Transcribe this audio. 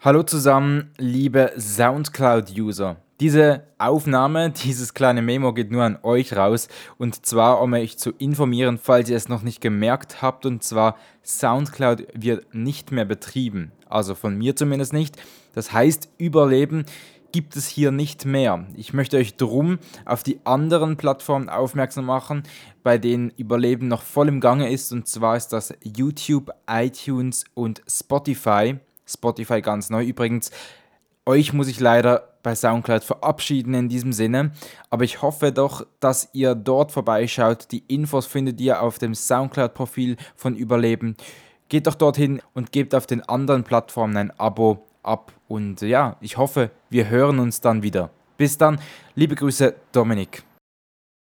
Hallo zusammen, liebe Soundcloud-User. Diese Aufnahme, dieses kleine Memo geht nur an euch raus und zwar, um euch zu informieren, falls ihr es noch nicht gemerkt habt, und zwar Soundcloud wird nicht mehr betrieben, also von mir zumindest nicht. Das heißt, Überleben gibt es hier nicht mehr. Ich möchte euch drum auf die anderen Plattformen aufmerksam machen, bei denen Überleben noch voll im Gange ist, und zwar ist das YouTube, iTunes und Spotify. Spotify ganz neu übrigens. Euch muss ich leider bei SoundCloud verabschieden in diesem Sinne, aber ich hoffe doch, dass ihr dort vorbeischaut. Die Infos findet ihr auf dem SoundCloud-Profil von Überleben. Geht doch dorthin und gebt auf den anderen Plattformen ein Abo ab. Und ja, ich hoffe, wir hören uns dann wieder. Bis dann, liebe Grüße, Dominik.